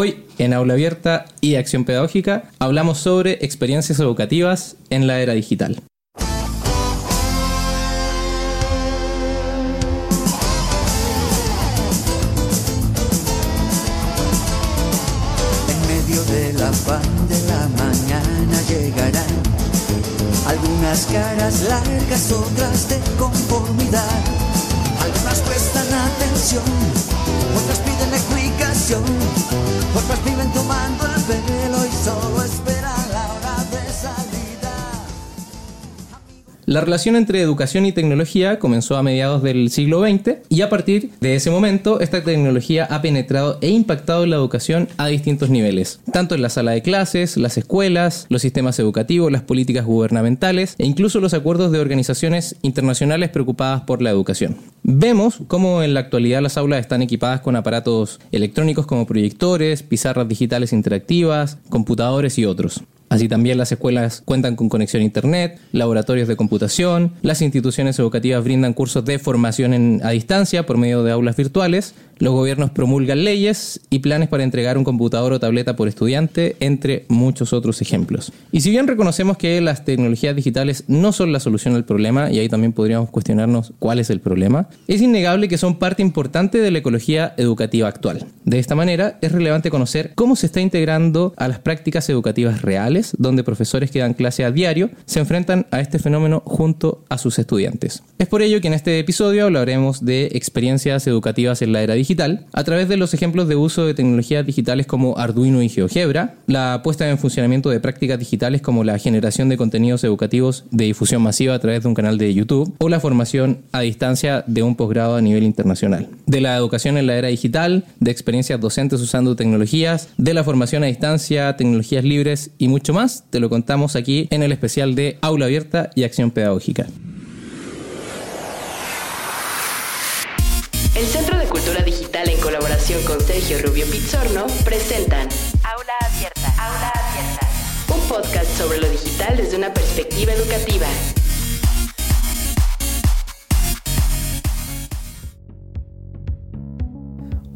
Hoy, en Aula Abierta y Acción Pedagógica, hablamos sobre experiencias educativas en la era digital. En medio de la pan de la mañana llegarán algunas caras largas, otras de conformidad. Algunas prestan atención, La relación entre educación y tecnología comenzó a mediados del siglo XX y a partir de ese momento esta tecnología ha penetrado e impactado en la educación a distintos niveles, tanto en la sala de clases, las escuelas, los sistemas educativos, las políticas gubernamentales e incluso los acuerdos de organizaciones internacionales preocupadas por la educación. Vemos cómo en la actualidad las aulas están equipadas con aparatos electrónicos como proyectores, pizarras digitales interactivas, computadores y otros. Así también las escuelas cuentan con conexión a Internet, laboratorios de computación, las instituciones educativas brindan cursos de formación en- a distancia por medio de aulas virtuales, los gobiernos promulgan leyes y planes para entregar un computador o tableta por estudiante, entre muchos otros ejemplos. Y si bien reconocemos que las tecnologías digitales no son la solución al problema, y ahí también podríamos cuestionarnos cuál es el problema, es innegable que son parte importante de la ecología educativa actual. De esta manera, es relevante conocer cómo se está integrando a las prácticas educativas reales, donde profesores que dan clase a diario se enfrentan a este fenómeno junto a sus estudiantes. Es por ello que en este episodio hablaremos de experiencias educativas en la era digital, a través de los ejemplos de uso de tecnologías digitales como Arduino y GeoGebra, la puesta en funcionamiento de prácticas digitales como la generación de contenidos educativos de difusión masiva a través de un canal de YouTube o la formación a distancia de un posgrado a nivel internacional. De la educación en la era digital, de experiencias docentes usando tecnologías, de la formación a distancia, tecnologías libres y mucho más, te lo contamos aquí en el especial de Aula Abierta y Acción Pedagógica. El con Sergio Rubio Pizzorno presentan Aula Abierta. Aula Abierta. Un podcast sobre lo digital desde una perspectiva educativa.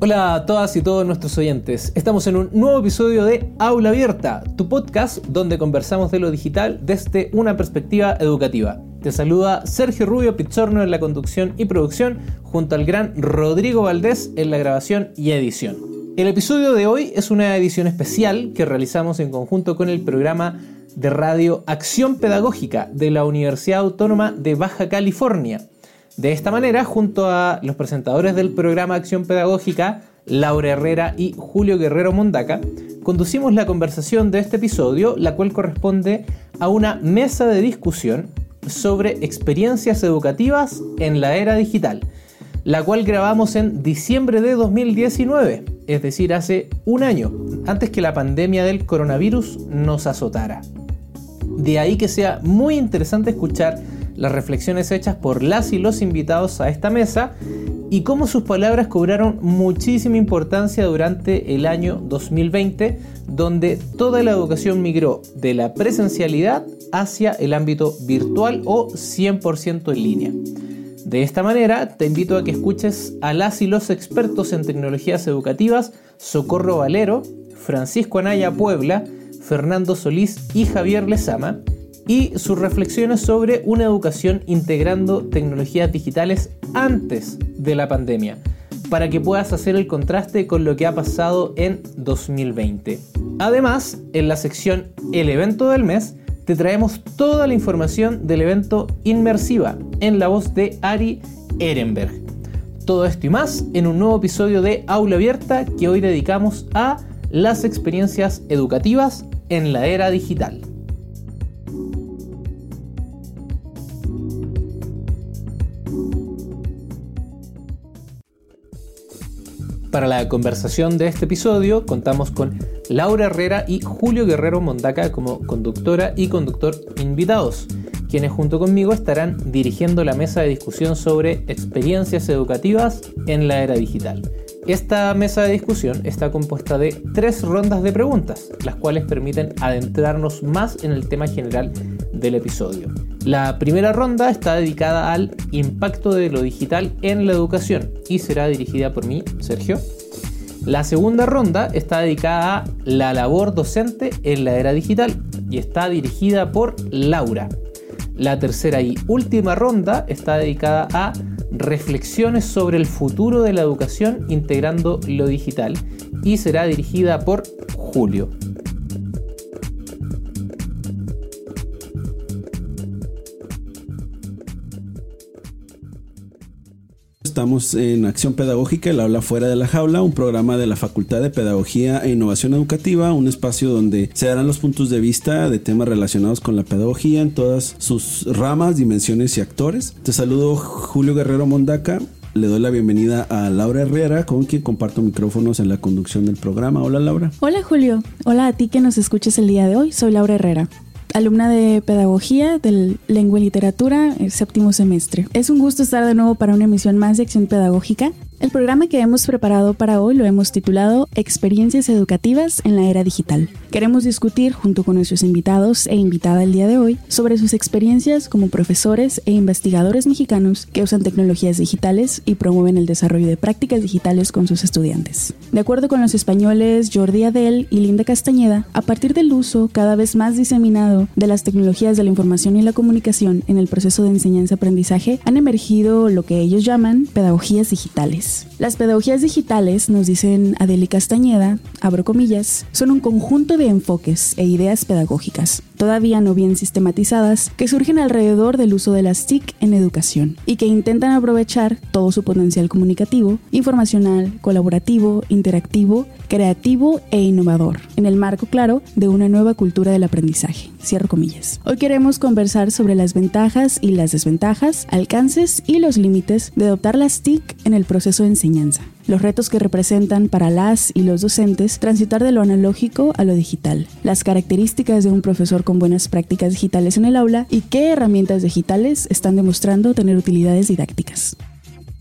Hola a todas y todos nuestros oyentes. Estamos en un nuevo episodio de Aula Abierta, tu podcast donde conversamos de lo digital desde una perspectiva educativa. Te saluda Sergio Rubio Pizzorno en la conducción y producción, junto al gran Rodrigo Valdés en la grabación y edición. El episodio de hoy es una edición especial que realizamos en conjunto con el programa de radio Acción Pedagógica de la Universidad Autónoma de Baja California. De esta manera, junto a los presentadores del programa Acción Pedagógica, Laura Herrera y Julio Guerrero Mondaca, conducimos la conversación de este episodio, la cual corresponde a una mesa de discusión sobre experiencias educativas en la era digital, la cual grabamos en diciembre de 2019, es decir, hace un año, antes que la pandemia del coronavirus nos azotara. De ahí que sea muy interesante escuchar las reflexiones hechas por las y los invitados a esta mesa y cómo sus palabras cobraron muchísima importancia durante el año 2020, donde toda la educación migró de la presencialidad hacia el ámbito virtual o 100% en línea. De esta manera, te invito a que escuches a las y los expertos en tecnologías educativas Socorro Valero, Francisco Anaya Puebla, Fernando Solís y Javier Lezama, y sus reflexiones sobre una educación integrando tecnologías digitales antes de la pandemia, para que puedas hacer el contraste con lo que ha pasado en 2020. Además, en la sección El evento del mes, te traemos toda la información del evento Inmersiva en la voz de Ari Ehrenberg. Todo esto y más en un nuevo episodio de Aula Abierta que hoy dedicamos a las experiencias educativas en la era digital. Para la conversación de este episodio contamos con Laura Herrera y Julio Guerrero Mondaca como conductora y conductor invitados, quienes junto conmigo estarán dirigiendo la mesa de discusión sobre experiencias educativas en la era digital. Esta mesa de discusión está compuesta de tres rondas de preguntas, las cuales permiten adentrarnos más en el tema general del episodio. La primera ronda está dedicada al impacto de lo digital en la educación y será dirigida por mí, Sergio. La segunda ronda está dedicada a la labor docente en la era digital y está dirigida por Laura. La tercera y última ronda está dedicada a reflexiones sobre el futuro de la educación integrando lo digital y será dirigida por Julio. Estamos en Acción Pedagógica, el aula fuera de la jaula, un programa de la Facultad de Pedagogía e Innovación Educativa, un espacio donde se darán los puntos de vista de temas relacionados con la pedagogía en todas sus ramas, dimensiones y actores. Te saludo Julio Guerrero Mondaca. Le doy la bienvenida a Laura Herrera, con quien comparto micrófonos en la conducción del programa. Hola Laura. Hola Julio. Hola a ti que nos escuches el día de hoy. Soy Laura Herrera alumna de Pedagogía del Lengua y Literatura, el séptimo semestre. Es un gusto estar de nuevo para una emisión más de Acción Pedagógica. El programa que hemos preparado para hoy lo hemos titulado Experiencias Educativas en la Era Digital. Queremos discutir junto con nuestros invitados e invitada el día de hoy sobre sus experiencias como profesores e investigadores mexicanos que usan tecnologías digitales y promueven el desarrollo de prácticas digitales con sus estudiantes. De acuerdo con los españoles Jordi Adel y Linda Castañeda, a partir del uso cada vez más diseminado de las tecnologías de la información y la comunicación en el proceso de enseñanza-aprendizaje, han emergido lo que ellos llaman pedagogías digitales las pedagogías digitales, nos dicen Adeli Castañeda, abro comillas, son un conjunto de enfoques e ideas pedagógicas, todavía no bien sistematizadas, que surgen alrededor del uso de las TIC en educación y que intentan aprovechar todo su potencial comunicativo, informacional, colaborativo, interactivo, creativo e innovador, en el marco claro de una nueva cultura del aprendizaje. Cierro comillas. Hoy queremos conversar sobre las ventajas y las desventajas, alcances y los límites de adoptar las TIC en el proceso enseñanza los retos que representan para las y los docentes transitar de lo analógico a lo digital, las características de un profesor con buenas prácticas digitales en el aula y qué herramientas digitales están demostrando tener utilidades didácticas.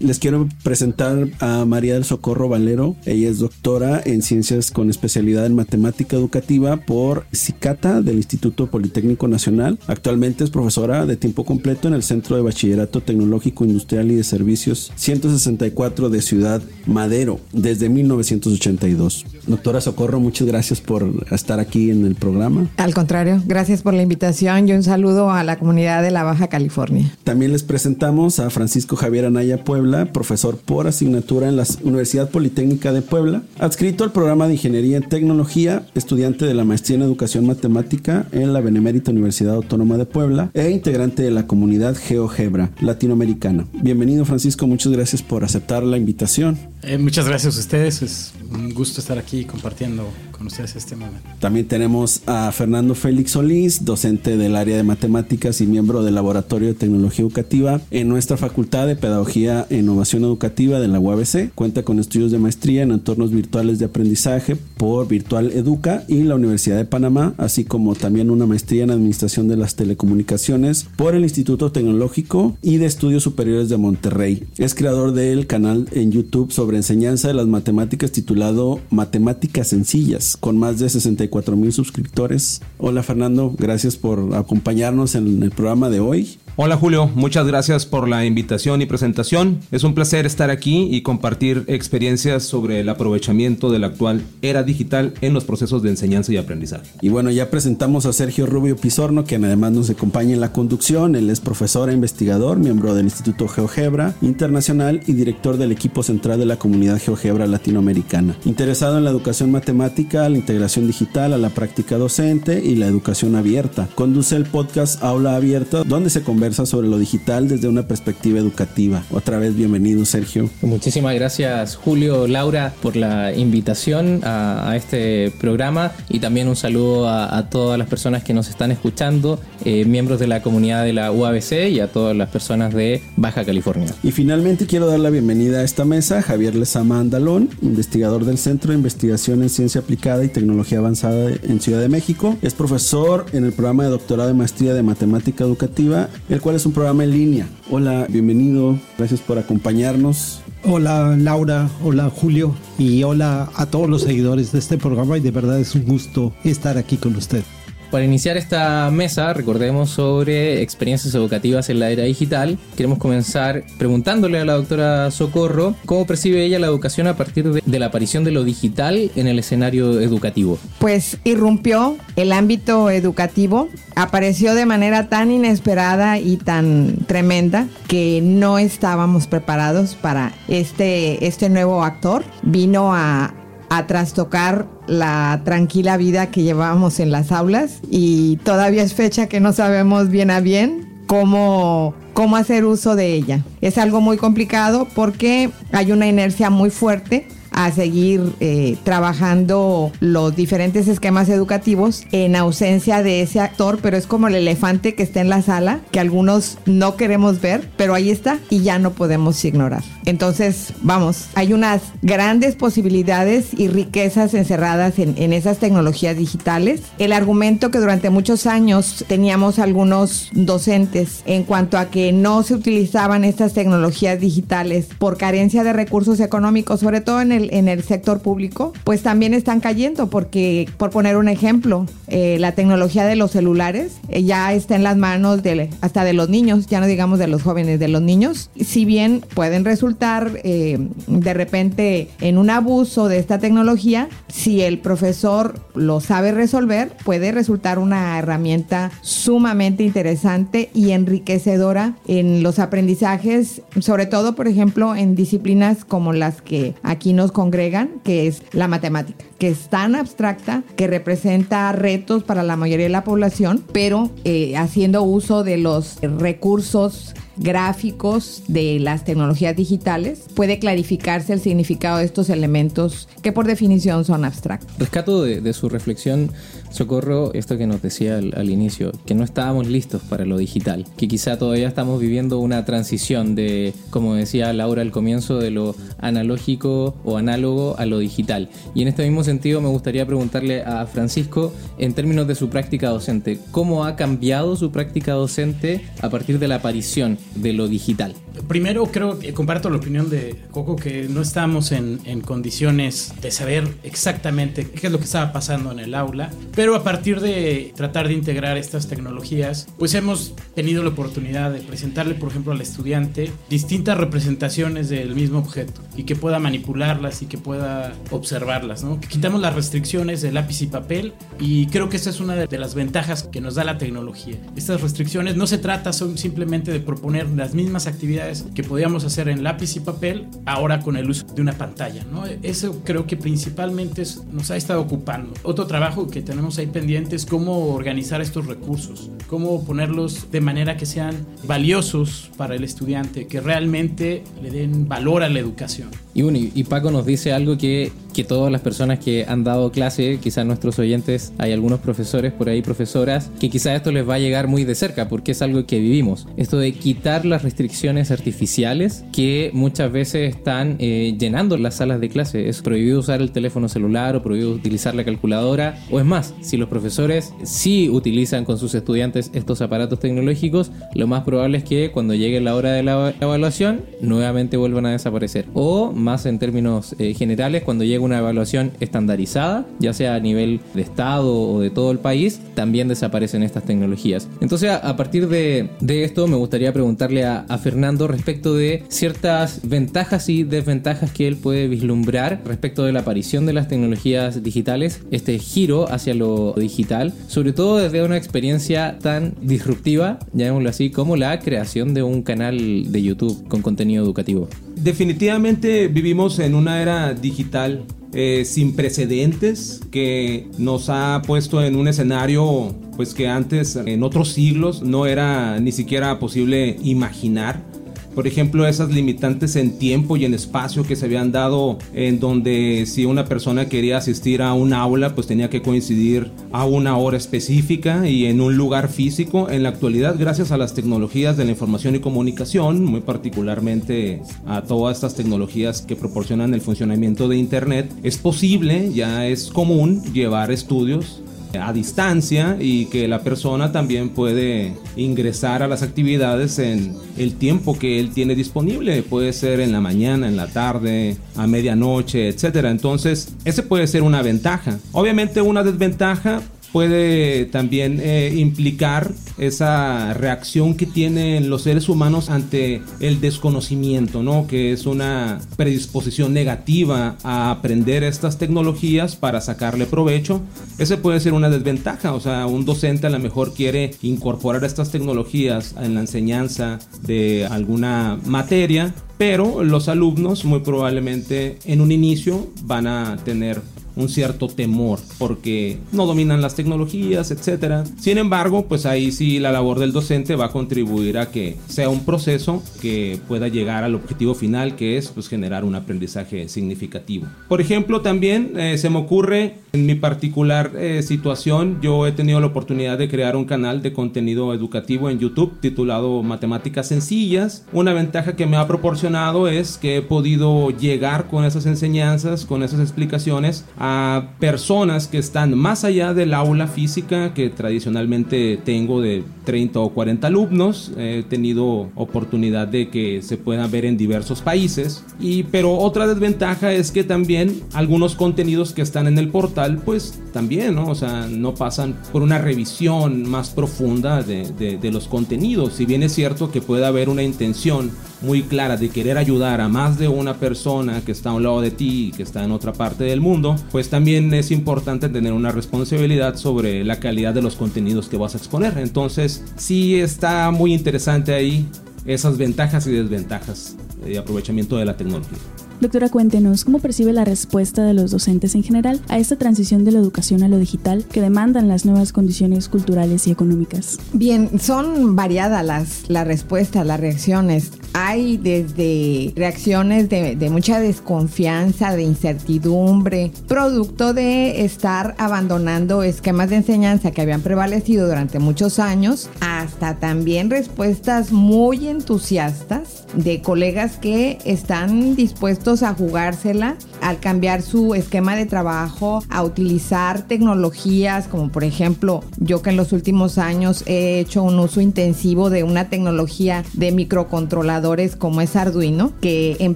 Les quiero presentar a María del Socorro Valero. Ella es doctora en ciencias con especialidad en matemática educativa por CICATA del Instituto Politécnico Nacional. Actualmente es profesora de tiempo completo en el Centro de Bachillerato Tecnológico Industrial y de Servicios 164 de Ciudad Madero desde 1982. Doctora Socorro, muchas gracias por estar aquí en el programa. Al contrario, gracias por la invitación y un saludo a la comunidad de la Baja California. También les presentamos a Francisco Javier Anaya Puebla profesor por asignatura en la Universidad Politécnica de Puebla, adscrito al programa de Ingeniería en Tecnología, estudiante de la maestría en Educación Matemática en la Benemérita Universidad Autónoma de Puebla e integrante de la comunidad GeoGebra latinoamericana. Bienvenido Francisco, muchas gracias por aceptar la invitación. Eh, muchas gracias a ustedes, es un gusto estar aquí compartiendo con ustedes este momento. También tenemos a Fernando Félix Solís, docente del área de matemáticas y miembro del Laboratorio de Tecnología Educativa en nuestra Facultad de Pedagogía e Innovación Educativa de la UABC. Cuenta con estudios de maestría en entornos virtuales de aprendizaje por Virtual Educa y la Universidad de Panamá, así como también una maestría en Administración de las Telecomunicaciones por el Instituto Tecnológico y de Estudios Superiores de Monterrey. Es creador del canal en YouTube sobre enseñanza de las matemáticas titulado Matemáticas Sencillas, con más de 64 mil suscriptores. Hola Fernando, gracias por acompañarnos en el programa de hoy. Hola Julio, muchas gracias por la invitación y presentación. Es un placer estar aquí y compartir experiencias sobre el aprovechamiento de la actual era digital en los procesos de enseñanza y aprendizaje. Y bueno, ya presentamos a Sergio Rubio Pizorno, quien además nos acompaña en la conducción. Él es profesor e investigador, miembro del Instituto GeoGebra Internacional y director del equipo central de la comunidad GeoGebra latinoamericana. Interesado en la educación matemática, la integración digital, a la práctica docente y la educación abierta. Conduce el podcast Aula Abierta, donde se conversa sobre lo digital desde una perspectiva educativa. Otra vez bienvenido Sergio. Muchísimas gracias Julio, Laura por la invitación a, este programa y también un saludo a, todas las personas que nos están escuchando, eh, miembros de la comunidad de la UABC y a todas las personas de Baja California. Y finalmente quiero dar la bienvenida a esta mesa a Javier Lezama Andalón, investigador del Centro de Investigación en Ciencia Aplicada y Tecnología Avanzada en Ciudad de México. Es profesor en el programa de doctorado de maestría de matemática educativa el cual es un programa en línea. Hola, bienvenido, gracias por acompañarnos. Hola Laura, hola Julio y hola a todos los seguidores de este programa y de verdad es un gusto estar aquí con usted. Para iniciar esta mesa, recordemos sobre experiencias educativas en la era digital. Queremos comenzar preguntándole a la doctora Socorro cómo percibe ella la educación a partir de, de la aparición de lo digital en el escenario educativo. Pues irrumpió el ámbito educativo, apareció de manera tan inesperada y tan tremenda que no estábamos preparados para este, este nuevo actor. Vino a, a trastocar la tranquila vida que llevábamos en las aulas y todavía es fecha que no sabemos bien a bien cómo, cómo hacer uso de ella. Es algo muy complicado porque hay una inercia muy fuerte a seguir eh, trabajando los diferentes esquemas educativos en ausencia de ese actor, pero es como el elefante que está en la sala, que algunos no queremos ver, pero ahí está y ya no podemos ignorar. Entonces, vamos, hay unas grandes posibilidades y riquezas encerradas en, en esas tecnologías digitales. El argumento que durante muchos años teníamos algunos docentes en cuanto a que no se utilizaban estas tecnologías digitales por carencia de recursos económicos, sobre todo en el en el sector público, pues también están cayendo porque, por poner un ejemplo, eh, la tecnología de los celulares eh, ya está en las manos de, hasta de los niños, ya no digamos de los jóvenes, de los niños. Si bien pueden resultar eh, de repente en un abuso de esta tecnología, si el profesor lo sabe resolver, puede resultar una herramienta sumamente interesante y enriquecedora en los aprendizajes, sobre todo, por ejemplo, en disciplinas como las que aquí nos congregan, que es la matemática, que es tan abstracta, que representa retos para la mayoría de la población, pero eh, haciendo uso de los recursos gráficos de las tecnologías digitales, puede clarificarse el significado de estos elementos que por definición son abstractos. Rescato de, su reflexión, Socorro, esto que nos decía al, al, inicio, que no estábamos listos para lo digital, que quizá todavía estamos viviendo una transición de, como decía Laura al comienzo, de lo analógico o análogo a lo digital. Y en este mismo sentido me gustaría preguntarle a Francisco, en términos de su práctica docente, ¿cómo ha cambiado su práctica docente a partir de la aparición de lo digital? Primero creo que comparto la opinión de Coco que no estamos en, en, condiciones de saber exactamente qué es lo que estaba pasando en el aula, pero a partir de tratar de integrar estas tecnologías, pues hemos tenido la oportunidad de presentarle, por ejemplo, al estudiante distintas representaciones del mismo objeto y que pueda manipularlas y que pueda observarlas, ¿no? Quitamos las restricciones de lápiz y papel y creo que esa es una de las ventajas que nos da la tecnología. Estas restricciones no se trata son simplemente de proponer las mismas actividades que podíamos hacer en lápiz y papel, ahora con el uso de una pantalla. Eso creo que principalmente nos ha estado ocupando. Otro trabajo que tenemos ahí pendiente es cómo organizar estos recursos, cómo ponerlos de manera que sean valiosos para el estudiante, que realmente le den valor a la educación. Y, bueno, y Paco nos dice algo que, que todas las personas que han dado clase, quizás nuestros oyentes, hay algunos profesores por ahí, profesoras, que quizás esto les va a llegar muy de cerca porque es algo que vivimos. Esto de quitar las restricciones artificiales que muchas veces están eh, llenando las salas de clase. Es prohibido usar el teléfono celular o prohibido utilizar la calculadora. O es más, si los profesores sí utilizan con sus estudiantes estos aparatos tecnológicos, lo más probable es que cuando llegue la hora de la evaluación, nuevamente vuelvan a desaparecer. O más en términos eh, generales, cuando llegue una evaluación estandarizada, ya sea a nivel de Estado o de todo el país, también desaparecen estas tecnologías. Entonces, a partir de, esto, me gustaría preguntarle a, a Fernando respecto de ciertas ventajas y desventajas que él puede vislumbrar respecto de la aparición de las tecnologías digitales, este giro hacia lo digital, sobre todo desde una experiencia tan disruptiva, llamémoslo así, como la creación de un canal de YouTube con contenido educativo. Definitivamente vivimos en una era digital eh, sin precedentes que nos ha puesto en un escenario pues que antes en otros siglos no era ni siquiera posible imaginar por ejemplo, esas limitantes en tiempo y en espacio que se habían dado en donde si una persona quería asistir a un aula, pues tenía que coincidir a una hora específica y en un lugar físico. En la actualidad, gracias a las tecnologías de la información y comunicación, muy particularmente a todas estas tecnologías que proporcionan el funcionamiento de Internet, es posible, ya es común llevar estudios a distancia y que la persona también puede ingresar a las actividades en el tiempo que él tiene disponible. Puede ser en la mañana, en la tarde, a medianoche, etcétera. Entonces, ese puede ser una ventaja. Obviamente una desventaja puede también eh, implicar esa reacción que tienen los seres humanos ante el desconocimiento, ¿no? Que es una predisposición negativa a aprender estas tecnologías para sacarle provecho. Ese puede ser una desventaja, o sea, un docente a lo mejor quiere incorporar estas tecnologías en la enseñanza de alguna materia, pero los alumnos muy probablemente en un inicio van a tener un cierto temor porque no dominan las tecnologías, etcétera. Sin embargo, pues ahí sí la labor del docente va a contribuir a que sea un proceso que pueda llegar al objetivo final, que es pues generar un aprendizaje significativo. Por ejemplo, también eh, se me ocurre en mi particular eh, situación, yo he tenido la oportunidad de crear un canal de contenido educativo en YouTube titulado Matemáticas Sencillas. Una ventaja que me ha proporcionado es que he podido llegar con esas enseñanzas, con esas explicaciones a personas que están más allá del aula física que tradicionalmente tengo de 30 o 40 alumnos. He tenido oportunidad de que se puedan ver en diversos países. Y, pero otra desventaja es que también algunos contenidos que están en el portal, pues también, ¿no? O sea, no pasan por una revisión más profunda de, de, los contenidos. Si bien es cierto que puede haber una intención muy clara de querer ayudar a más de una persona que está a un lado de ti y que está en otra parte del mundo, pues también es importante tener una responsabilidad sobre la calidad de los contenidos que vas a exponer. Entonces, sí está muy interesante ahí esas ventajas y desventajas de aprovechamiento de la tecnología. Doctora, cuéntenos, ¿cómo percibe la respuesta de los docentes en general a esta transición de la educación a lo digital que demandan las nuevas condiciones culturales y económicas? Bien, son variadas las, las respuestas, las reacciones. Hay desde reacciones de, de mucha desconfianza, de incertidumbre, producto de estar abandonando esquemas de enseñanza que habían prevalecido durante muchos años, hasta también respuestas muy entusiastas de colegas que están dispuestos a jugársela al cambiar su esquema de trabajo, a utilizar tecnologías como por ejemplo yo que en los últimos años he hecho un uso intensivo de una tecnología de microcontroladores como es Arduino, que en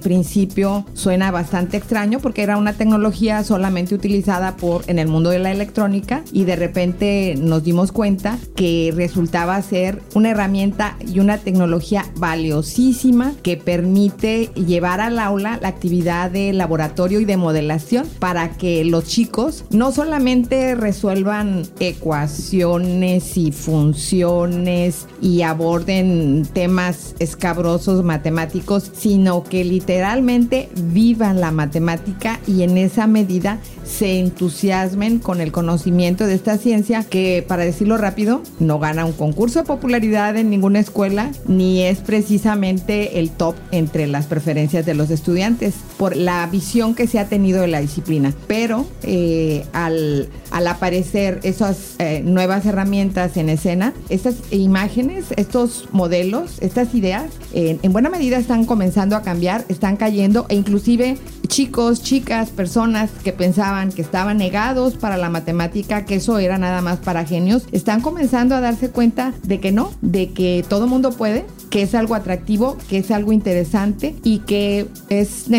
principio suena bastante extraño porque era una tecnología solamente utilizada por en el mundo de la electrónica y de repente nos dimos cuenta que resultaba ser una herramienta y una tecnología valiosísima que permite llevar al aula la actividad de laboratorio y de modelación para que los chicos no solamente resuelvan ecuaciones y funciones y aborden temas escabrosos matemáticos, sino que literalmente vivan la matemática y en esa medida se entusiasmen con el conocimiento de esta ciencia que, para decirlo rápido, no gana un concurso de popularidad en ninguna escuela ni es precisamente el top entre las preferencias de los estudiantes por la visión que se ha tenido de la disciplina. Pero eh, al, al, aparecer esas eh, nuevas herramientas en escena, estas imágenes, estos modelos, estas ideas, eh, en buena medida están comenzando a cambiar, están cayendo e inclusive chicos, chicas, personas que pensaban que estaban negados para la matemática, que eso era nada más para genios, están comenzando a darse cuenta de que no, de que todo mundo puede, que es algo atractivo, que es algo interesante y que es necesario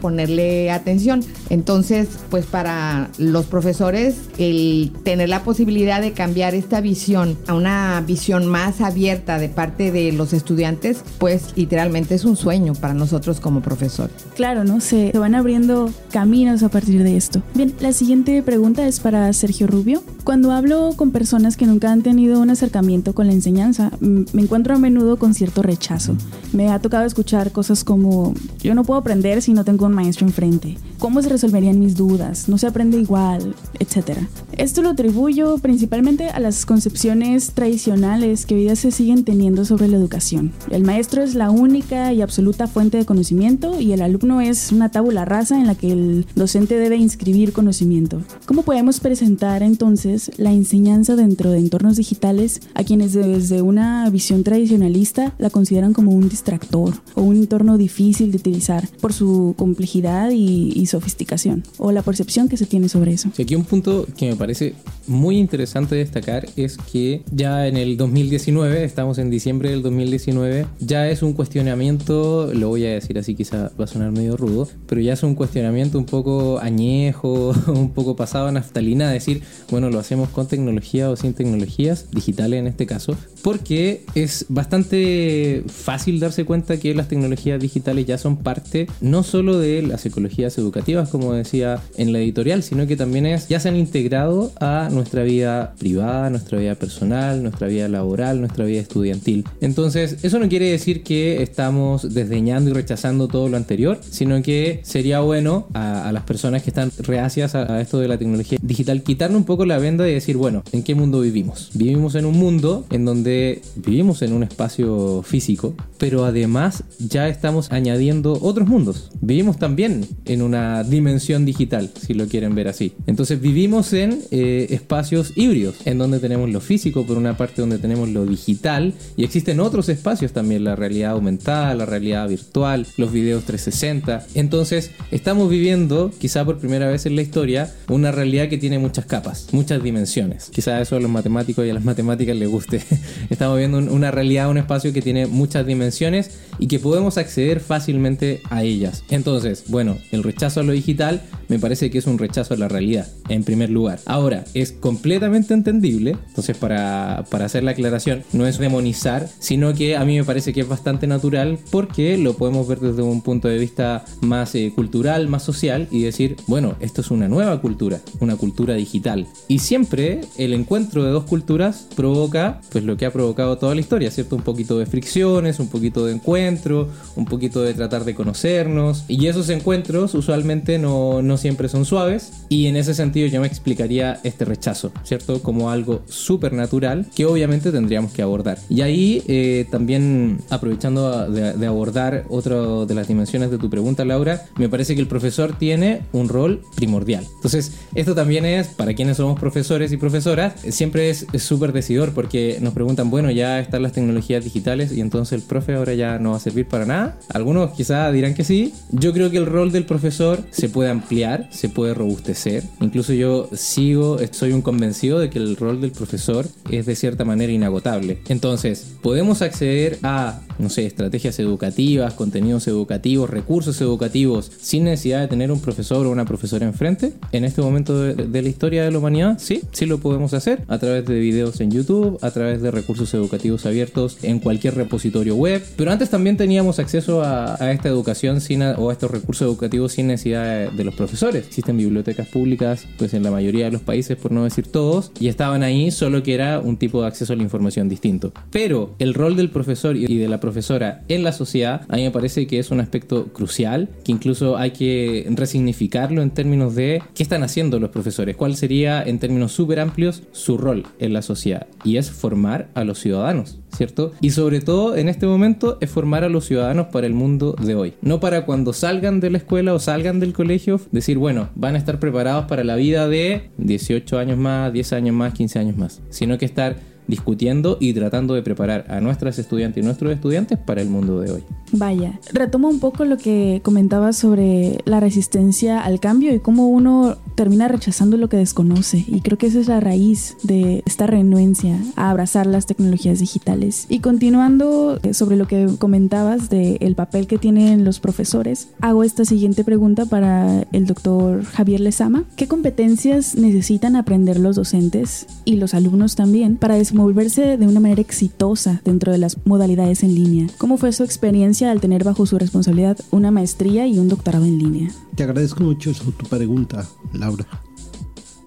ponerle atención. Entonces, pues para los profesores, el tener la posibilidad de cambiar esta visión a una visión más abierta de parte de los estudiantes, pues literalmente es un sueño para nosotros como profesores. Claro, ¿no? Se, se van abriendo caminos a partir de esto. Bien, la siguiente pregunta es para Sergio Rubio. Cuando hablo con personas que nunca han tenido un acercamiento con la enseñanza, me encuentro a menudo con cierto rechazo. Me ha tocado escuchar cosas como, yo no puedo aprender si no tengo un maestro enfrente. ¿Cómo se resolverían mis dudas? No se aprende igual, etc. Esto lo atribuyo principalmente a las concepciones tradicionales que hoy día se siguen teniendo sobre la educación. El maestro es la única y absoluta fuente de conocimiento y el alumno es una tabula rasa en la que el docente debe inscribir conocimiento. ¿Cómo podemos presentar entonces la enseñanza dentro de entornos digitales a quienes desde una visión tradicionalista la consideran como un distractor o un entorno difícil de utilizar por su complejidad y, y sofisticación o la percepción que se tiene sobre eso. aquí un punto que me parece muy interesante destacar es que ya en el 2019, estamos en diciembre del 2019, ya es un cuestionamiento, lo voy a decir así, quizá va a sonar medio rudo, pero ya es un cuestionamiento un poco añejo, un poco pasado a naftalina, decir, bueno, lo hacemos con tecnología o sin tecnologías, digitales en este caso, porque es bastante fácil darse cuenta que las tecnologías digitales ya son parte solo de las ecologías educativas, como decía en la editorial, sino que también es, ya se han integrado a nuestra vida privada, nuestra vida personal, nuestra vida laboral, nuestra vida estudiantil. Entonces, eso no quiere decir que estamos desdeñando y rechazando todo lo anterior, sino que sería bueno a, las personas que están reacias a, a esto de la tecnología digital quitarle un poco la venda y decir, bueno, ¿en qué mundo vivimos? Vivimos en un mundo en donde vivimos en un espacio físico, pero además ya estamos añadiendo otros mundos. Vivimos también en una dimensión digital, si lo quieren ver así. Entonces vivimos en eh, espacios híbridos, en donde tenemos lo físico por una parte, donde tenemos lo digital, y existen otros espacios también, la realidad aumentada, la realidad virtual, los videos 360. Entonces estamos viviendo, quizá por primera vez en la historia, una realidad que tiene muchas capas, muchas dimensiones. Quizá eso a los matemáticos y a las matemáticas les guste. Estamos viendo una realidad, un espacio que tiene muchas dimensiones y que podemos acceder fácilmente a Entonces, bueno, el rechazo a lo digital me parece que es un rechazo a la realidad, en primer lugar. Ahora, es completamente entendible, entonces para, para hacer la aclaración, no es demonizar, sino que a mí me parece que es bastante natural porque lo podemos ver desde un punto de vista más eh, cultural, más social y decir, bueno, esto es una nueva cultura, una cultura digital. Y siempre el encuentro de dos culturas provoca, pues lo que ha provocado toda la historia, ¿cierto? Un poquito de fricciones, un poquito de encuentro, un poquito de tratar de conocernos. Y esos encuentros usualmente no, no siempre son suaves y en ese sentido yo me explicaría este rechazo, ¿cierto? Como algo súper natural que obviamente tendríamos que abordar. Y ahí eh, también aprovechando de, abordar otra de las dimensiones de tu pregunta, Laura, me parece que el profesor tiene un rol primordial. Entonces, esto también es, para quienes somos profesores y profesoras, siempre es súper decidor porque nos preguntan, bueno, ya están las tecnologías digitales y entonces el profe ahora ya no va a servir para nada. Algunos quizá dirán que sí. Yo creo que el rol del profesor se puede ampliar se puede robustecer. Incluso yo sigo, soy un convencido de que el rol del profesor es de cierta manera inagotable. Entonces, podemos acceder a, no sé, estrategias educativas, contenidos educativos, recursos educativos, sin necesidad de tener un profesor o una profesora enfrente. En este momento de, la historia de la humanidad, sí, sí lo podemos hacer a través de videos en YouTube, a través de recursos educativos abiertos en cualquier repositorio web. Pero antes también teníamos acceso a, esta educación sin, o a estos recursos educativos sin necesidad de los profesores Existen bibliotecas públicas, pues en la mayoría de los países, por no decir todos, y estaban ahí, solo que era un tipo de acceso a la información distinto. Pero el rol del profesor y de la profesora en la sociedad, a mí me parece que es un aspecto crucial, que incluso hay que resignificarlo en términos de qué están haciendo los profesores, cuál sería en términos súper amplios su rol en la sociedad, y es formar a los ciudadanos. ¿cierto? Y sobre todo en este momento es formar a los ciudadanos para el mundo de hoy. No para cuando salgan de la escuela o salgan del colegio, decir, bueno, van a estar preparados para la vida de 18 años más, 10 años más, 15 años más, sino que estar discutiendo y tratando de preparar a nuestras estudiantes y nuestros estudiantes para el mundo de hoy. Vaya, retomo un poco lo que comentabas sobre la resistencia al cambio y cómo uno termina rechazando lo que desconoce. Y creo que esa es la raíz de esta renuencia a abrazar las tecnologías digitales. Y continuando eh, sobre lo que comentabas del papel que tienen los profesores, hago esta siguiente pregunta para el doctor Javier Lezama. ¿Qué competencias necesitan aprender los docentes y los alumnos también para desenvolverse de una manera exitosa dentro de las modalidades en línea? ¿Cómo fue su experiencia? al tener bajo su responsabilidad una maestría y un doctorado en línea? Te agradezco mucho tu pregunta, Laura.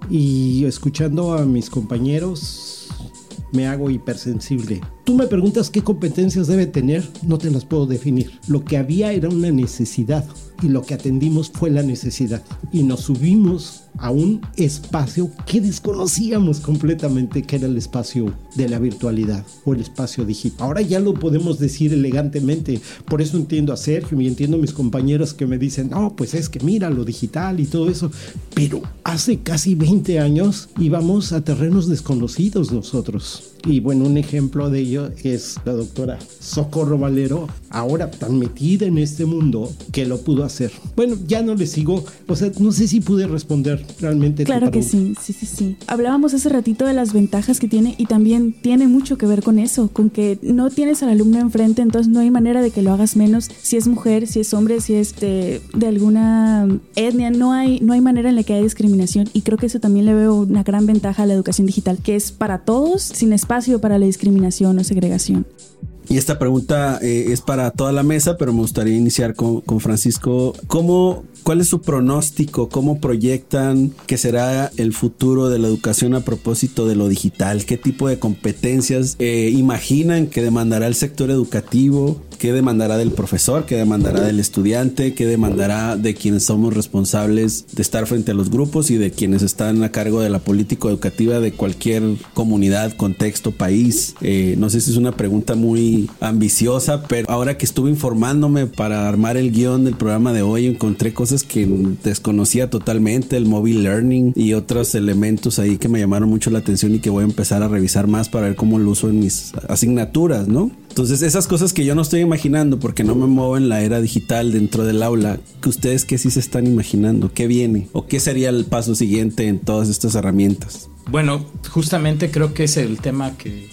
Y escuchando a mis compañeros, me hago hipersensible. Tú me preguntas qué competencias debe tener, no te las puedo definir. Lo que había era una necesidad y lo que atendimos fue la necesidad. Y nos subimos a un espacio que desconocíamos completamente, que era el espacio de la virtualidad o el espacio digital. Ahora ya lo podemos decir elegantemente, por eso entiendo a Sergio y entiendo a mis compañeros que me dicen, no, pues es que mira lo digital y todo eso, pero hace casi 20 años íbamos a terrenos desconocidos nosotros. Y bueno, un ejemplo de ello es la doctora Socorro Valero, ahora tan metida en este mundo que lo pudo hacer? Bueno, ya no le sigo. O sea, no sé si pude responder realmente. Claro que sí, sí, sí, sí. Hablábamos hace ratito de las ventajas que tiene y también tiene mucho que ver con eso, con que no tienes al alumno enfrente, entonces no hay manera de que lo hagas menos si es mujer, si es hombre, si es de, de alguna etnia, no hay, no hay manera en la que haya discriminación y creo que eso también le veo una gran ventaja a la educación digital, que es para todos, sin espacio para la discriminación o segregación. Y esta pregunta eh, es para toda la mesa, pero me gustaría iniciar con, con Francisco. ¿Cómo, ¿Cuál es su pronóstico? ¿Cómo proyectan que será el futuro de la educación a propósito de lo digital? ¿Qué tipo de competencias eh, imaginan que demandará el sector educativo? ¿Qué demandará del profesor? ¿Qué demandará del estudiante? ¿Qué demandará de quienes somos responsables de estar frente a los grupos y de quienes están a cargo de la política educativa de cualquier comunidad, contexto, país? Eh, no sé si es una pregunta muy ambiciosa, pero ahora que estuve informándome para armar el guion del programa de hoy, encontré cosas que desconocía totalmente, el mobile learning y otros elementos ahí que me llamaron mucho la atención y que voy a empezar a revisar más para ver cómo lo uso en mis asignaturas, ¿no? Entonces esas cosas que yo no estoy imaginando porque no me muevo en la era digital dentro del aula, que ustedes qué sí se están imaginando, qué viene o qué sería el paso siguiente en todas estas herramientas. Bueno, justamente creo que es el tema que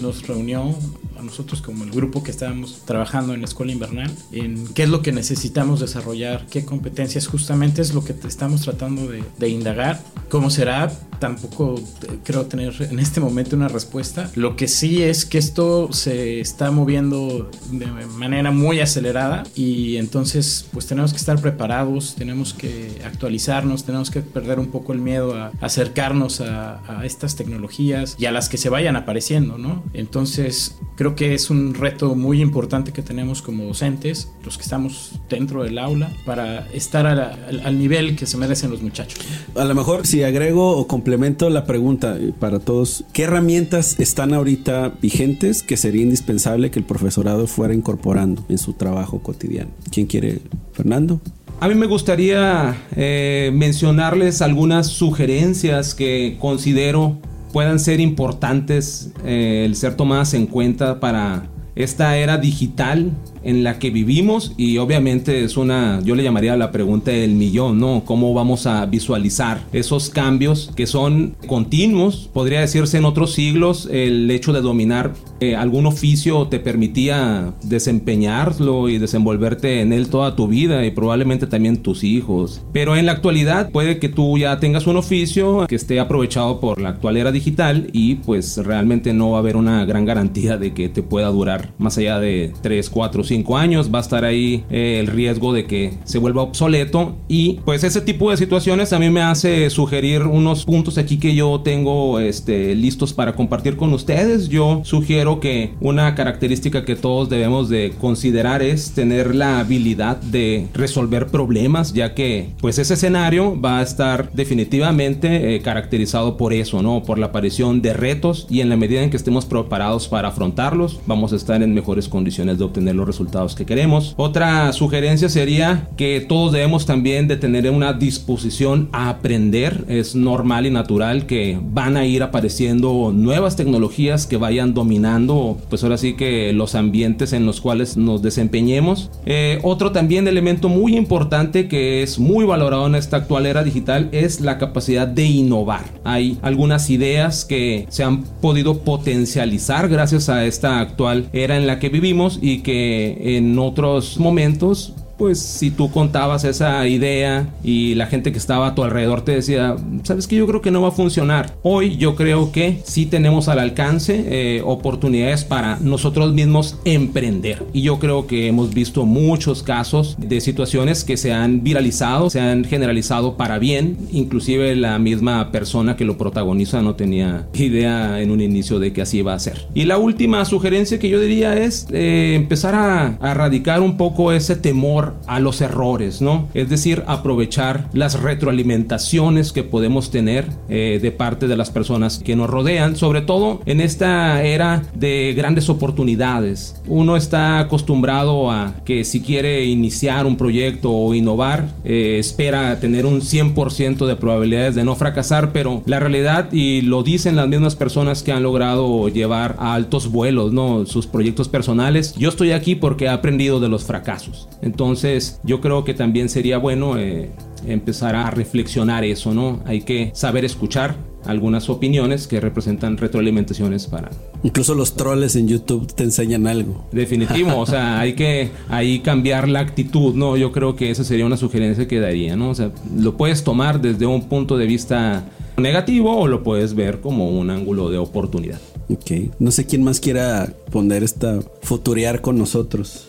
nos reunió a nosotros como el grupo que estábamos trabajando en la escuela invernal, en qué es lo que necesitamos desarrollar, qué competencias justamente es lo que estamos tratando de, de indagar. ¿Cómo será? Tampoco eh, creo tener en este momento una respuesta. Lo que sí es que esto se está moviendo de manera muy acelerada y entonces pues tenemos que estar preparados, tenemos que actualizarnos, tenemos que perder un poco el miedo a acercarnos a, a estas tecnologías y a las que se vayan apareciendo, ¿no? Entonces creo que es un reto muy importante que tenemos como docentes, los que estamos dentro del aula, para estar a la- al, al nivel que se merecen los muchachos. A lo mejor si agrego o complemento la pregunta eh, para todos, ¿qué herramientas están ahorita vigentes que sería indispensable que el profesorado fuera incorporando en su trabajo cotidiano? ¿Quién quiere? Fernando. A mí me gustaría eh, mencionarles algunas sugerencias que considero puedan ser importantes eh, el ser tomadas en cuenta para esta era digital en la que vivimos y obviamente es una, yo le llamaría la pregunta del millón, ¿no? ¿Cómo vamos a visualizar esos cambios que son continuos? Podría decirse en otros siglos el hecho de dominar eh, algún oficio te permitía desempeñarlo y desenvolverte en él toda tu vida y probablemente también tus hijos. Pero en la actualidad puede que tú ya tengas un oficio que esté aprovechado por la actual era digital y pues realmente no va a haber una gran garantía de que te pueda durar más allá de 3, 4, 5 años. Va a estar ahí eh, el riesgo de que se vuelva obsoleto y pues ese tipo de situaciones a mí me hace sugerir unos puntos aquí que yo tengo este, listos para compartir con ustedes. Yo sugiero que una característica que todos debemos de considerar es tener la habilidad de resolver problemas, ya que pues ese escenario va a estar definitivamente eh, caracterizado por eso, ¿no? Por la aparición de retos y en la medida en que estemos preparados para afrontarlos, vamos a estar en mejores condiciones de obtener los resultados que queremos. Otra sugerencia sería que todos debemos también tener una disposición a aprender. Es normal y natural que van a ir apareciendo nuevas tecnologías que vayan dominando, pues ahora sí que los ambientes en los cuales nos desempeñemos. Eh, otro también elemento muy importante que es muy valorado en esta actual era digital es la capacidad de innovar. Hay algunas ideas que se han podido potencializar gracias a esta actual era en la que vivimos y que en otros momentos pues si tú contabas esa idea y la gente que estaba a tu alrededor te decía, sabes que yo creo que no va a funcionar. Hoy yo creo que sí tenemos al alcance eh, oportunidades para nosotros mismos emprender. Y yo creo que hemos visto muchos casos de situaciones que se han viralizado, se han generalizado para bien. Inclusive la misma persona que lo protagoniza no tenía idea en un inicio de que así iba a ser. Y la última sugerencia que yo diría es eh, empezar a, a erradicar un poco ese temor a los errores, ¿no? Es decir, aprovechar las retroalimentaciones que podemos tener eh, de parte de las personas que nos rodean, sobre todo en esta era de grandes oportunidades. Uno está acostumbrado a que si quiere iniciar un proyecto o innovar, eh, espera tener un 100% de probabilidades de no fracasar, pero la realidad, y lo dicen las mismas personas que han logrado llevar a altos vuelos, ¿no? Sus proyectos personales, yo estoy aquí porque he aprendido de los fracasos. Entonces, Entonces yo creo que también sería bueno eh, empezar a reflexionar eso, ¿no? Hay que saber escuchar algunas opiniones que representan retroalimentaciones para... Incluso los troles en YouTube te enseñan algo. Definitivo, o sea, hay que ahí cambiar la actitud, ¿no? Yo creo que esa sería una sugerencia que daría, ¿no? O sea, lo puedes tomar desde un punto de vista negativo o lo puedes ver como un ángulo de oportunidad. Ok. No sé quién más quiera poner esta futurear con nosotros.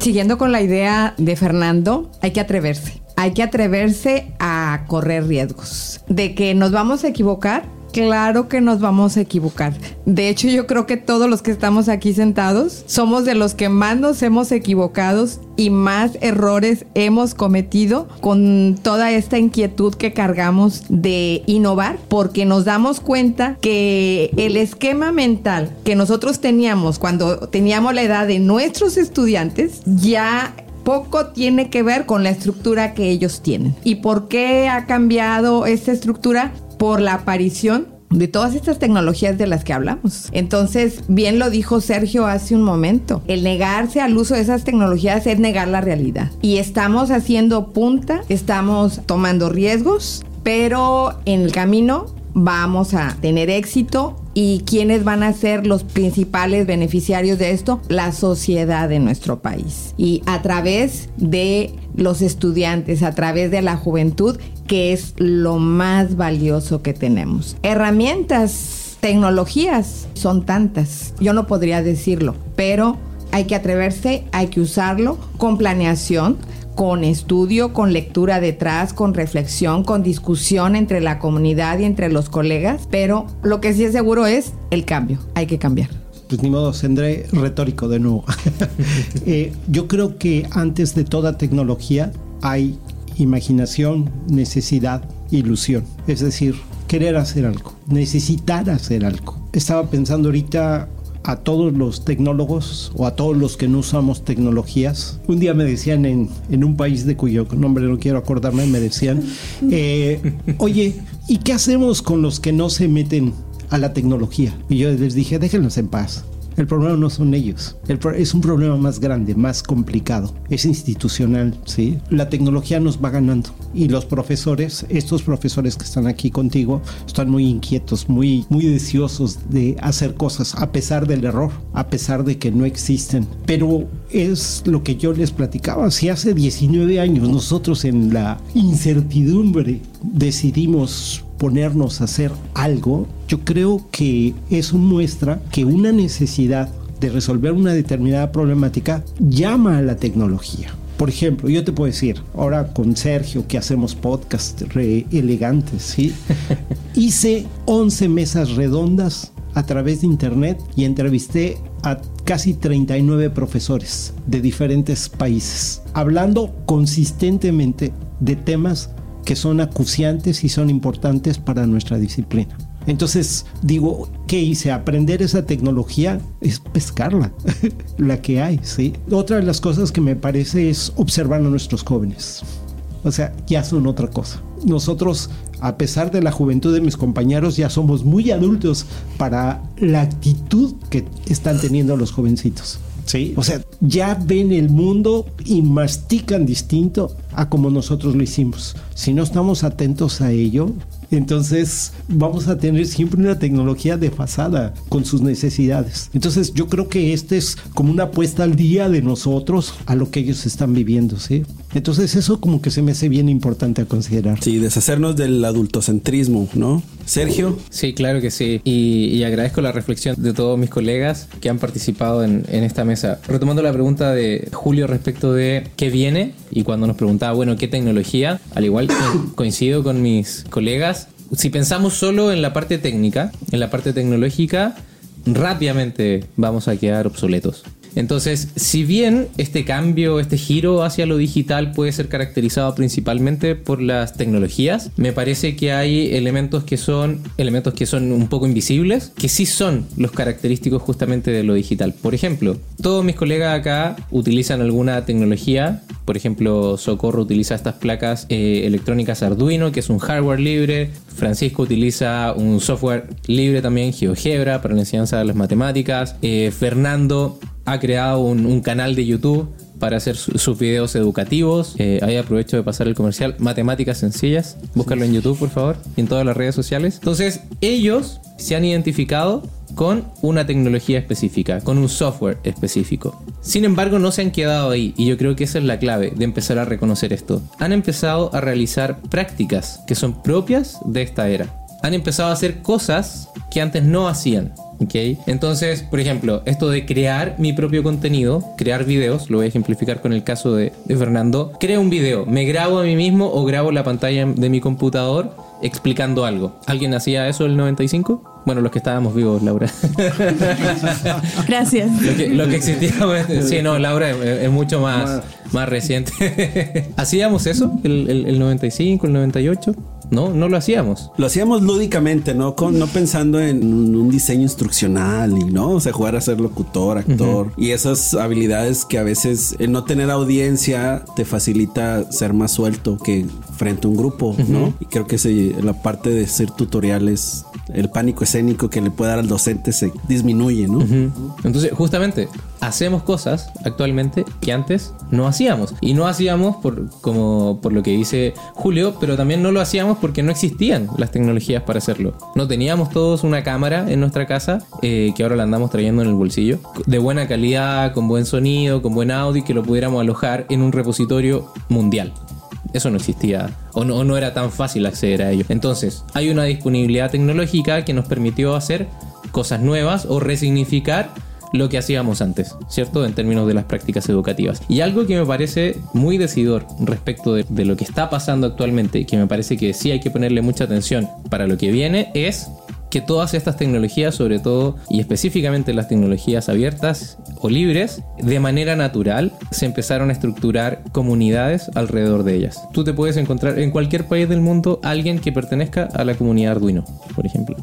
Siguiendo con la idea de Fernando, hay que atreverse. Hay que atreverse a correr riesgos. De que nos vamos a equivocar, Claro que nos vamos a equivocar. De hecho, yo creo que todos los que estamos aquí sentados somos de los que más nos hemos equivocado y más errores hemos cometido con toda esta inquietud que cargamos de innovar, porque nos damos cuenta que el esquema mental que nosotros teníamos cuando teníamos la edad de nuestros estudiantes ya poco tiene que ver con la estructura que ellos tienen. ¿Y por qué ha cambiado esta estructura? Por la aparición de todas estas tecnologías de las que hablamos. Entonces, bien lo dijo Sergio hace un momento, el negarse al uso de esas tecnologías es negar la realidad. Y estamos haciendo punta, estamos tomando riesgos, pero en el camino vamos a tener éxito y quiénes van a ser los principales beneficiarios de esto, la sociedad de nuestro país. Y a través de los estudiantes, a través de la juventud, que es lo más valioso que tenemos. Herramientas, tecnologías, son tantas. Yo no podría decirlo, pero hay que atreverse, hay que usarlo con planeación con estudio, con lectura detrás, con reflexión, con discusión entre la comunidad y entre los colegas, pero lo que sí es seguro es el cambio, hay que cambiar. Pues ni modo, tendré retórico de nuevo. Eh, yo creo que antes de toda tecnología hay imaginación, necesidad, ilusión. Es decir, querer hacer algo, necesitar hacer algo. Estaba pensando ahorita a todos los tecnólogos o a todos los que no usamos tecnologías. Un día me decían en, en un país de cuyo nombre no quiero acordarme, me decían, eh, oye, ¿y qué hacemos con los que no se meten a la tecnología? Y yo les dije, déjenlos en paz. El problema no son ellos. El pro es un problema más grande, más complicado. Es institucional, ¿sí? La tecnología nos va ganando. Y los profesores, estos profesores que están aquí contigo, están muy inquietos, muy, muy deseosos de hacer cosas a pesar del error, a pesar de que no existen. Pero es lo que yo les platicaba. Si hace 19 años nosotros en la incertidumbre decidimos ponernos a hacer algo, yo creo que eso muestra que una necesidad de resolver una determinada problemática llama a la tecnología. Por ejemplo, yo te puedo decir, ahora con Sergio que hacemos podcast re elegantes, ¿sí? Hice 11 mesas redondas a través de internet y entrevisté a casi 39 profesores de diferentes países, hablando consistentemente de temas que son acuciantes y son importantes para nuestra disciplina. Entonces digo, ¿qué hice? Aprender esa tecnología es pescarla, la que hay, ¿sí? Otra de las cosas que me parece es observar a nuestros jóvenes. O sea, ya son otra cosa. Nosotros, a pesar de la juventud de mis compañeros, ya somos muy adultos para la actitud que están teniendo los jovencitos. Sí, o sea, ya ven el mundo y mastican distinto a como nosotros lo hicimos. Si no estamos atentos a ello, entonces vamos a tener siempre una tecnología desfasada con sus necesidades. Entonces yo creo que este es como una apuesta al día de nosotros a lo que ellos están viviendo, ¿sí? Entonces eso como que se me hace bien importante a considerar. Sí, deshacernos del adultocentrismo, ¿no? Sergio. Sí, claro que sí. Y, y agradezco la reflexión de todos mis colegas que han participado en, en, esta mesa. Retomando la pregunta de Julio respecto de qué viene y cuando nos preguntaba, bueno, ¿qué tecnología? Al igual coincido con mis colegas. Si pensamos solo en la parte técnica, en la parte tecnológica, rápidamente vamos a quedar obsoletos. Entonces, si bien este cambio, este giro hacia lo digital puede ser caracterizado principalmente por las tecnologías, me parece que hay elementos que son elementos que son un poco invisibles, que sí son los característicos justamente de lo digital. Por ejemplo, todos mis colegas acá utilizan alguna tecnología, por ejemplo, Socorro utiliza estas placas eh, electrónicas Arduino, que es un hardware libre. Francisco utiliza un software libre también, GeoGebra, para la enseñanza de las matemáticas. Eh, Fernando ha creado un, canal de YouTube para hacer su- sus videos educativos. Eh, ahí aprovecho de pasar el comercial. Matemáticas sencillas. Búscalo en YouTube, por favor. Y en todas las redes sociales. Entonces, ellos se han identificado con una tecnología específica, con un software específico. Sin embargo, no se han quedado ahí y yo creo que esa es la clave de empezar a reconocer esto. Han empezado a realizar prácticas que son propias de esta era. Han empezado a hacer cosas que antes no hacían. ¿Ok? Entonces, por ejemplo, esto de crear mi propio contenido, crear videos, lo voy a ejemplificar con el caso de, Fernando. Creo un video, me grabo a mí mismo o grabo la pantalla de mi computador explicando algo. ¿Alguien hacía eso el 95? Bueno, los que estábamos vivos, Laura. Gracias. Lo que, lo que existía. Sí, no, Laura es, es mucho más, más reciente. ¿Hacíamos eso? ¿El, el, el 95, el 98? No, no lo hacíamos. Lo hacíamos lúdicamente, ¿no? Con, no pensando en un, un diseño instruccional y no, o sea, jugar a ser locutor, actor y esas habilidades que a veces el no tener audiencia te facilita ser más suelto que frente a un grupo, ¿no? Y creo que la parte de ser tutoriales, el pánico escénico que le puede dar al docente se disminuye, ¿no? Entonces, justamente, hacemos cosas actualmente que antes no hacíamos. Y no hacíamos por, como por lo que dice Julio, pero también no lo hacíamos porque no existían las tecnologías para hacerlo. No teníamos todos una cámara en nuestra casa, eh, que ahora la andamos trayendo en el bolsillo, de buena calidad, con buen sonido, con buen audio, y que lo pudiéramos alojar en un repositorio mundial. Eso no existía o no, era tan fácil acceder a ello. Entonces, hay una disponibilidad tecnológica que nos permitió hacer cosas nuevas o resignificar lo que hacíamos antes, ¿cierto? En términos de las prácticas educativas. Y algo que me parece muy decidor respecto de, de lo que está pasando actualmente, que me parece que sí hay que ponerle mucha atención para lo que viene, es que todas estas tecnologías, sobre todo y específicamente las tecnologías abiertas o libres, de manera natural se empezaron a estructurar comunidades alrededor de ellas. Tú te puedes encontrar en cualquier país del mundo alguien que pertenezca a la comunidad Arduino, por ejemplo.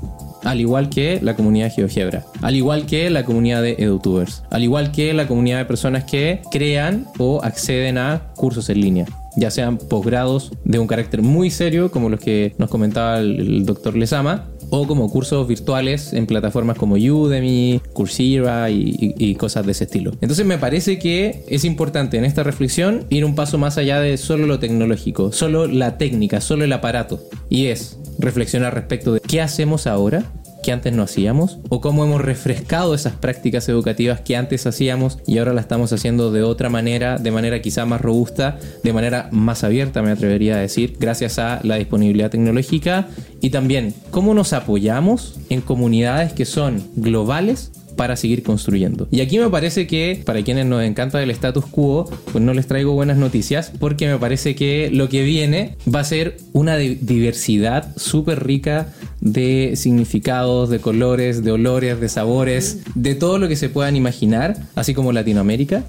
Al igual que la comunidad GeoGebra, al igual que la comunidad de EduTubers, al igual que la comunidad de personas que crean o acceden a cursos en línea ya sean posgrados de un carácter muy serio, como los que nos comentaba el, el doctor Lesama, o como cursos virtuales en plataformas como Udemy, Coursera y, y- y cosas de ese estilo. Entonces me parece que es importante en esta reflexión ir un paso más allá de solo lo tecnológico, solo la técnica, solo el aparato, y es reflexionar respecto de qué hacemos ahora que antes no hacíamos o cómo hemos refrescado esas prácticas educativas que antes hacíamos y ahora la estamos haciendo de otra manera, de manera quizá más robusta, de manera más abierta, me atrevería a decir, gracias a la disponibilidad tecnológica y también cómo nos apoyamos en comunidades que son globales para seguir construyendo. Y aquí me parece que para quienes nos encanta el status quo, pues no les traigo buenas noticias porque me parece que lo que viene va a ser una di- diversidad súper rica de significados, de colores, de olores, de sabores, de todo lo que se puedan imaginar, así como Latinoamérica,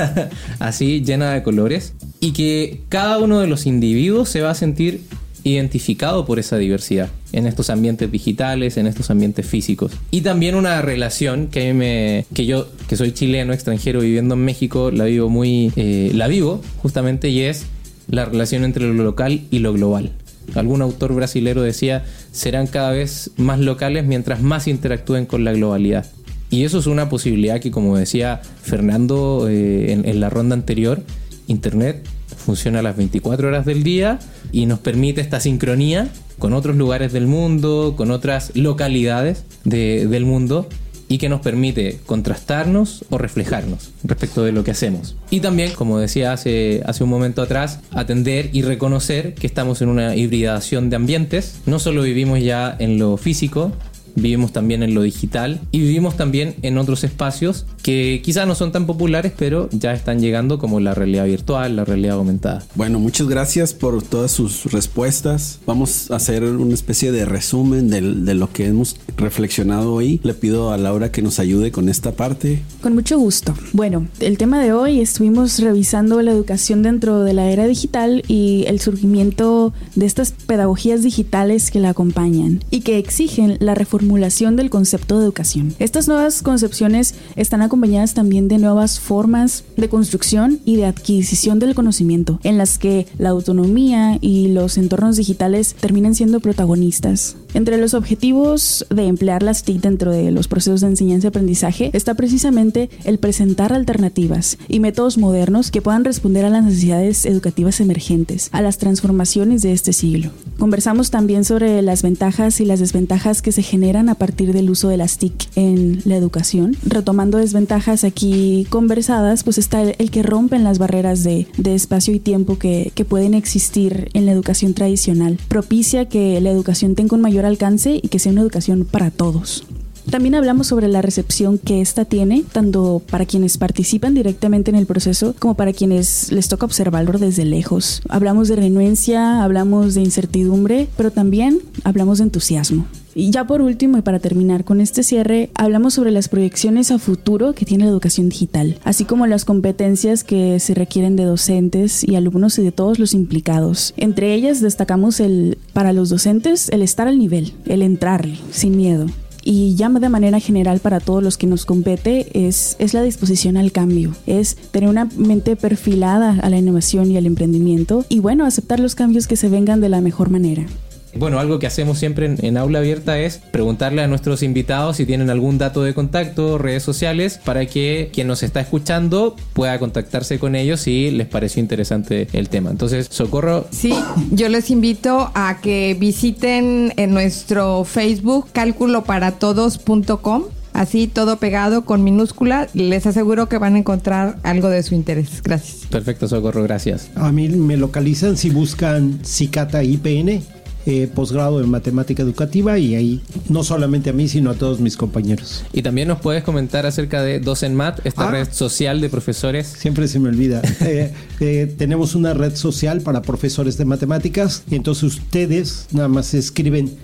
así llena de colores, y que cada uno de los individuos se va a sentir identificado por esa diversidad en estos ambientes digitales, en estos ambientes físicos. Y también una relación que me, que yo, que soy chileno, extranjero, viviendo en México, la vivo muy, eh, la vivo justamente y es la relación entre lo local y lo global. Algún autor brasilero decía, serán cada vez más locales mientras más interactúen con la globalidad. Y eso es una posibilidad que, como decía Fernando eh, en, la ronda anterior, Internet funciona a las 24 horas del día y nos permite esta sincronía con otros lugares del mundo, con otras localidades de- del mundo y que nos permite contrastarnos o reflejarnos respecto de lo que hacemos. Y también, como decía hace, hace un momento atrás, atender y reconocer que estamos en una hibridación de ambientes. No solo vivimos ya en lo físico, vivimos también en lo digital y vivimos también en otros espacios que quizás no son tan populares, pero ya están llegando como la realidad virtual, la realidad aumentada. Bueno, muchas gracias por todas sus respuestas. Vamos a hacer una especie de resumen del- de, lo que hemos reflexionado hoy. Le pido a Laura que nos ayude con esta parte. Con mucho gusto. Bueno, el tema de hoy estuvimos revisando la educación dentro de la era digital y el surgimiento de estas pedagogías digitales que la acompañan y que exigen la reformulación del concepto de educación. Estas nuevas concepciones están acompañadas también de nuevas formas de construcción y de adquisición del conocimiento, en las que la autonomía y los entornos digitales terminan siendo protagonistas. Entre los objetivos de emplear las TIC dentro de los procesos de enseñanza y aprendizaje está precisamente el presentar alternativas y métodos modernos que puedan responder a las necesidades educativas emergentes, a las transformaciones de este siglo. Conversamos también sobre las ventajas y las desventajas que se generan a partir del uso de las TIC en la educación. Retomando desventajas aquí conversadas, pues está el, que rompen las barreras de, espacio y tiempo que, que pueden existir en la educación tradicional. Propicia que la educación tenga un mayor alcance y que sea una educación para todos. También hablamos sobre la recepción que ésta tiene, tanto para quienes participan directamente en el proceso como para quienes les toca observarlo desde lejos. Hablamos de renuencia, hablamos de incertidumbre, pero también hablamos de entusiasmo. Y ya por último y para terminar con este cierre, hablamos sobre las proyecciones a futuro que tiene la educación digital, así como las competencias que se requieren de docentes y alumnos y de todos los implicados. Entre ellas destacamos el para los docentes el estar al nivel, el entrarle sin miedo, y ya de manera general para todos los que nos compete es, es la disposición al cambio, es tener una mente perfilada a la innovación y al emprendimiento y bueno, aceptar los cambios que se vengan de la mejor manera. Bueno, algo que hacemos siempre en, aula abierta es preguntarle a nuestros invitados si tienen algún dato de contacto, redes sociales, para que quien nos está escuchando pueda contactarse con ellos si les pareció interesante el tema. Entonces, Socorro. Sí, yo les invito a que visiten en nuestro Facebook cálculoparatodos.com así todo pegado con minúscula. Les aseguro que van a encontrar algo de su interés. Gracias. Perfecto, Socorro, gracias. A mí me localizan si buscan Cicata IPN eh, posgrado en matemática educativa y ahí no solamente a mí, sino a todos mis compañeros. Y también nos puedes comentar acerca de Docenmat, esta ah. red social de profesores. Siempre se me olvida. Eh, eh, tenemos una red social para profesores de matemáticas, y entonces ustedes nada más escriben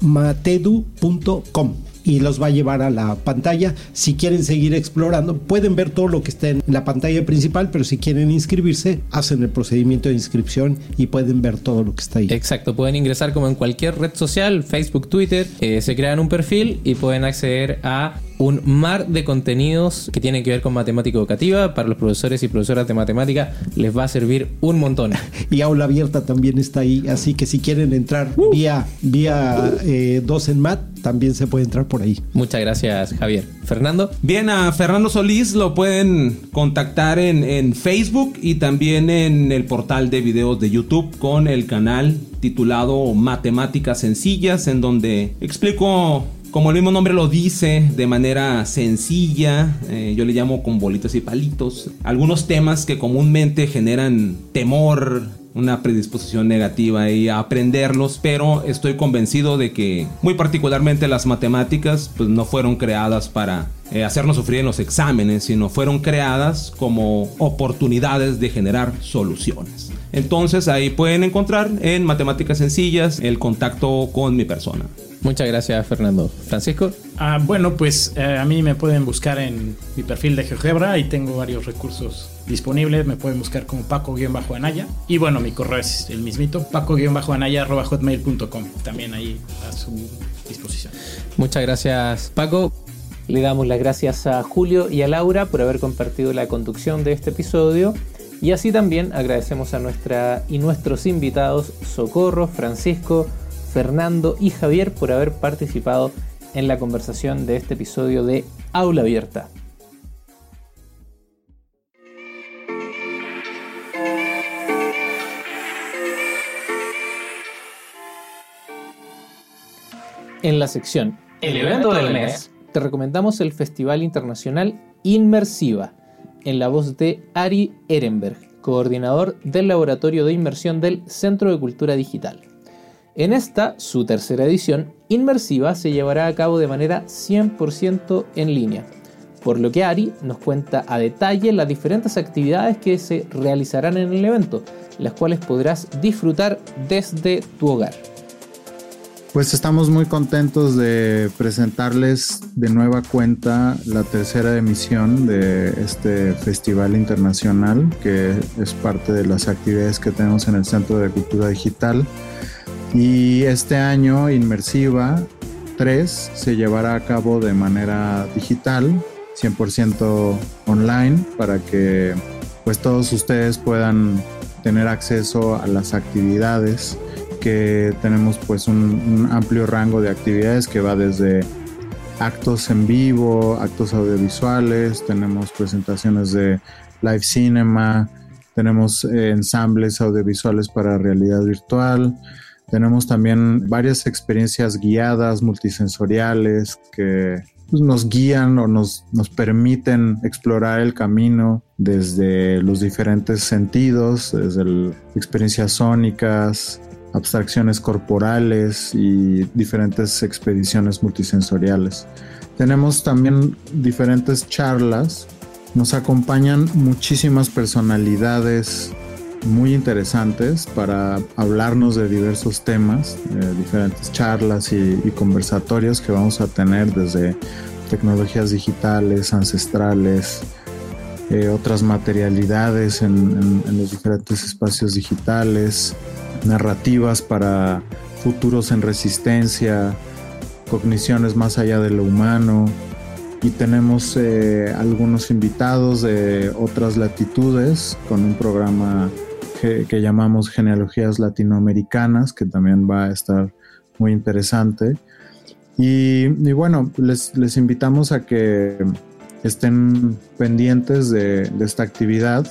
matedu.com y los va a llevar a la pantalla. Si quieren seguir explorando, pueden ver todo lo que está en la pantalla principal, pero si quieren inscribirse, hacen el procedimiento de inscripción y pueden ver todo lo que está ahí. Exacto, pueden ingresar como en cualquier red social, Facebook, Twitter, eh, se crean un perfil y pueden acceder a un mar de contenidos que tienen que ver con matemática educativa. Para los profesores y profesoras de matemática les va a servir un montón. y aula abierta también está ahí, así que si quieren entrar uh. vía, vía eh, en mat, también se puede entrar por ahí. Muchas gracias, Javier. Fernando. Bien, a Fernando Solís lo pueden contactar en, en Facebook y también en el portal de videos de YouTube con el canal titulado Matemáticas Sencillas, en donde explico como el mismo nombre lo dice, de manera sencilla, eh, yo le llamo con bolitas y palitos, algunos temas que comúnmente generan temor, una predisposición negativa y a aprenderlos, pero estoy convencido de que muy particularmente las matemáticas pues no fueron creadas para eh, hacernos sufrir en los exámenes, sino fueron creadas como oportunidades de generar soluciones. Entonces ahí pueden encontrar en matemáticas sencillas el contacto con mi persona. Muchas gracias, Fernando. Francisco. Ah, bueno, pues eh, a mí me pueden buscar en mi perfil de GeoGebra y tengo varios recursos disponibles. Me pueden buscar como Paco-Anaya. Y bueno, mi correo es el mismito, paco-anaya.hotmail.com. También ahí a su disposición. Muchas gracias, Paco. Le damos las gracias a Julio y a Laura por haber compartido la conducción de este episodio. Y así también agradecemos a nuestra y nuestros invitados Socorro, Francisco, Fernando y Javier por haber participado en la conversación de este episodio de Aula Abierta. En la sección El evento del mes, te recomendamos el Festival Internacional Inmersiva, en la voz de Ari Ehrenberg, coordinador del Laboratorio de Inmersión del Centro de Cultura Digital. En esta, su tercera edición, Inmersiva se llevará a cabo de manera 100% en línea, por lo que Ari nos cuenta a detalle las diferentes actividades que se realizarán en el evento, las cuales podrás disfrutar desde tu hogar. Pues estamos muy contentos de presentarles de nueva cuenta la tercera emisión de este festival internacional que es parte de las actividades que tenemos en el Centro de Cultura Digital. Y este año Inmersiva 3 se llevará a cabo de manera digital, 100% online, para que pues todos ustedes puedan tener acceso a las actividades que tenemos pues un, amplio rango de actividades que va desde actos en vivo, actos audiovisuales, tenemos presentaciones de live cinema, tenemos eh, ensambles audiovisuales para realidad virtual, tenemos también varias experiencias guiadas, multisensoriales, que pues, nos guían o nos, nos permiten explorar el camino desde los diferentes sentidos, desde experiencias sónicas, abstracciones corporales y diferentes expediciones multisensoriales. Tenemos también diferentes charlas. Nos acompañan muchísimas personalidades muy interesantes para hablarnos de diversos temas, eh, diferentes charlas y, conversatorios que vamos a tener desde tecnologías digitales, ancestrales, eh, otras materialidades en los diferentes espacios digitales, narrativas para futuros en resistencia, cogniciones más allá de lo humano. Y tenemos eh, algunos invitados de otras latitudes con un programa que, llamamos Genealogías Latinoamericanas, que también va a estar muy interesante. Y, bueno, les, les invitamos a que estén pendientes de esta actividad.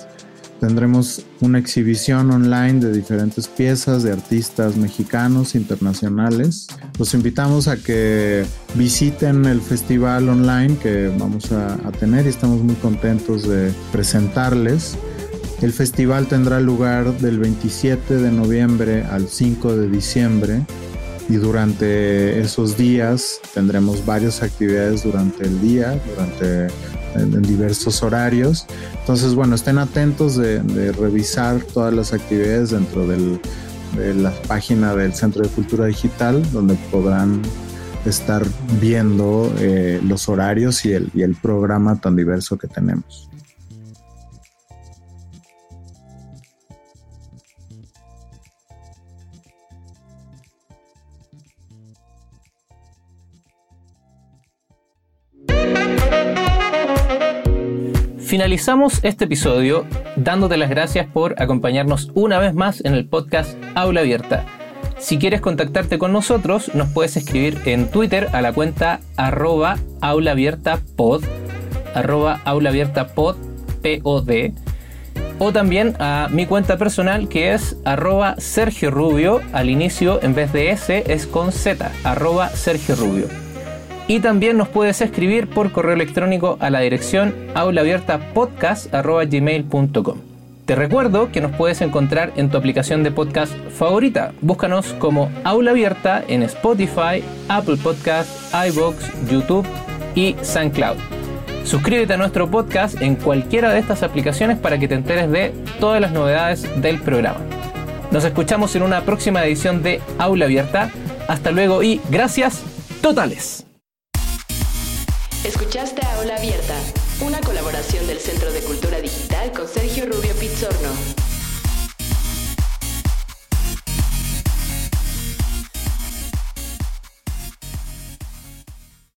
Tendremos una exhibición online de diferentes piezas de artistas mexicanos, internacionales. Los invitamos a que visiten el festival online que vamos a, tener y estamos muy contentos de presentarles. El festival tendrá lugar del 27 de noviembre al 5 de diciembre y durante esos días tendremos varias actividades durante el día, durante en, diversos horarios. Entonces, bueno, estén atentos de, revisar todas las actividades dentro de la página del Centro de Cultura Digital, donde podrán estar viendo eh, los horarios y el programa tan diverso que tenemos. Finalizamos este episodio dándote las gracias por acompañarnos una vez más en el podcast Aula Abierta. Si quieres contactarte con nosotros, nos puedes escribir en Twitter a la cuenta arroba aulaabiertapod, arroba P-O-D, o también a mi cuenta personal que es arroba Sergio Rubio, al inicio en vez de S es con Z, arroba Sergio Rubio. Y también nos puedes escribir por correo electrónico a la dirección aulaabiertapodcast.gmail.com. Te recuerdo que nos puedes encontrar en tu aplicación de podcast favorita. Búscanos como Aula Abierta en Spotify, Apple Podcast, iBox, YouTube y SoundCloud. Suscríbete a nuestro podcast en cualquiera de estas aplicaciones para que te enteres de todas las novedades del programa. Nos escuchamos en una próxima edición de Aula Abierta. Hasta luego y gracias totales. Escuchaste Aula Abierta, una colaboración del Centro de Cultura Digital con Sergio Rubio Pizzorno.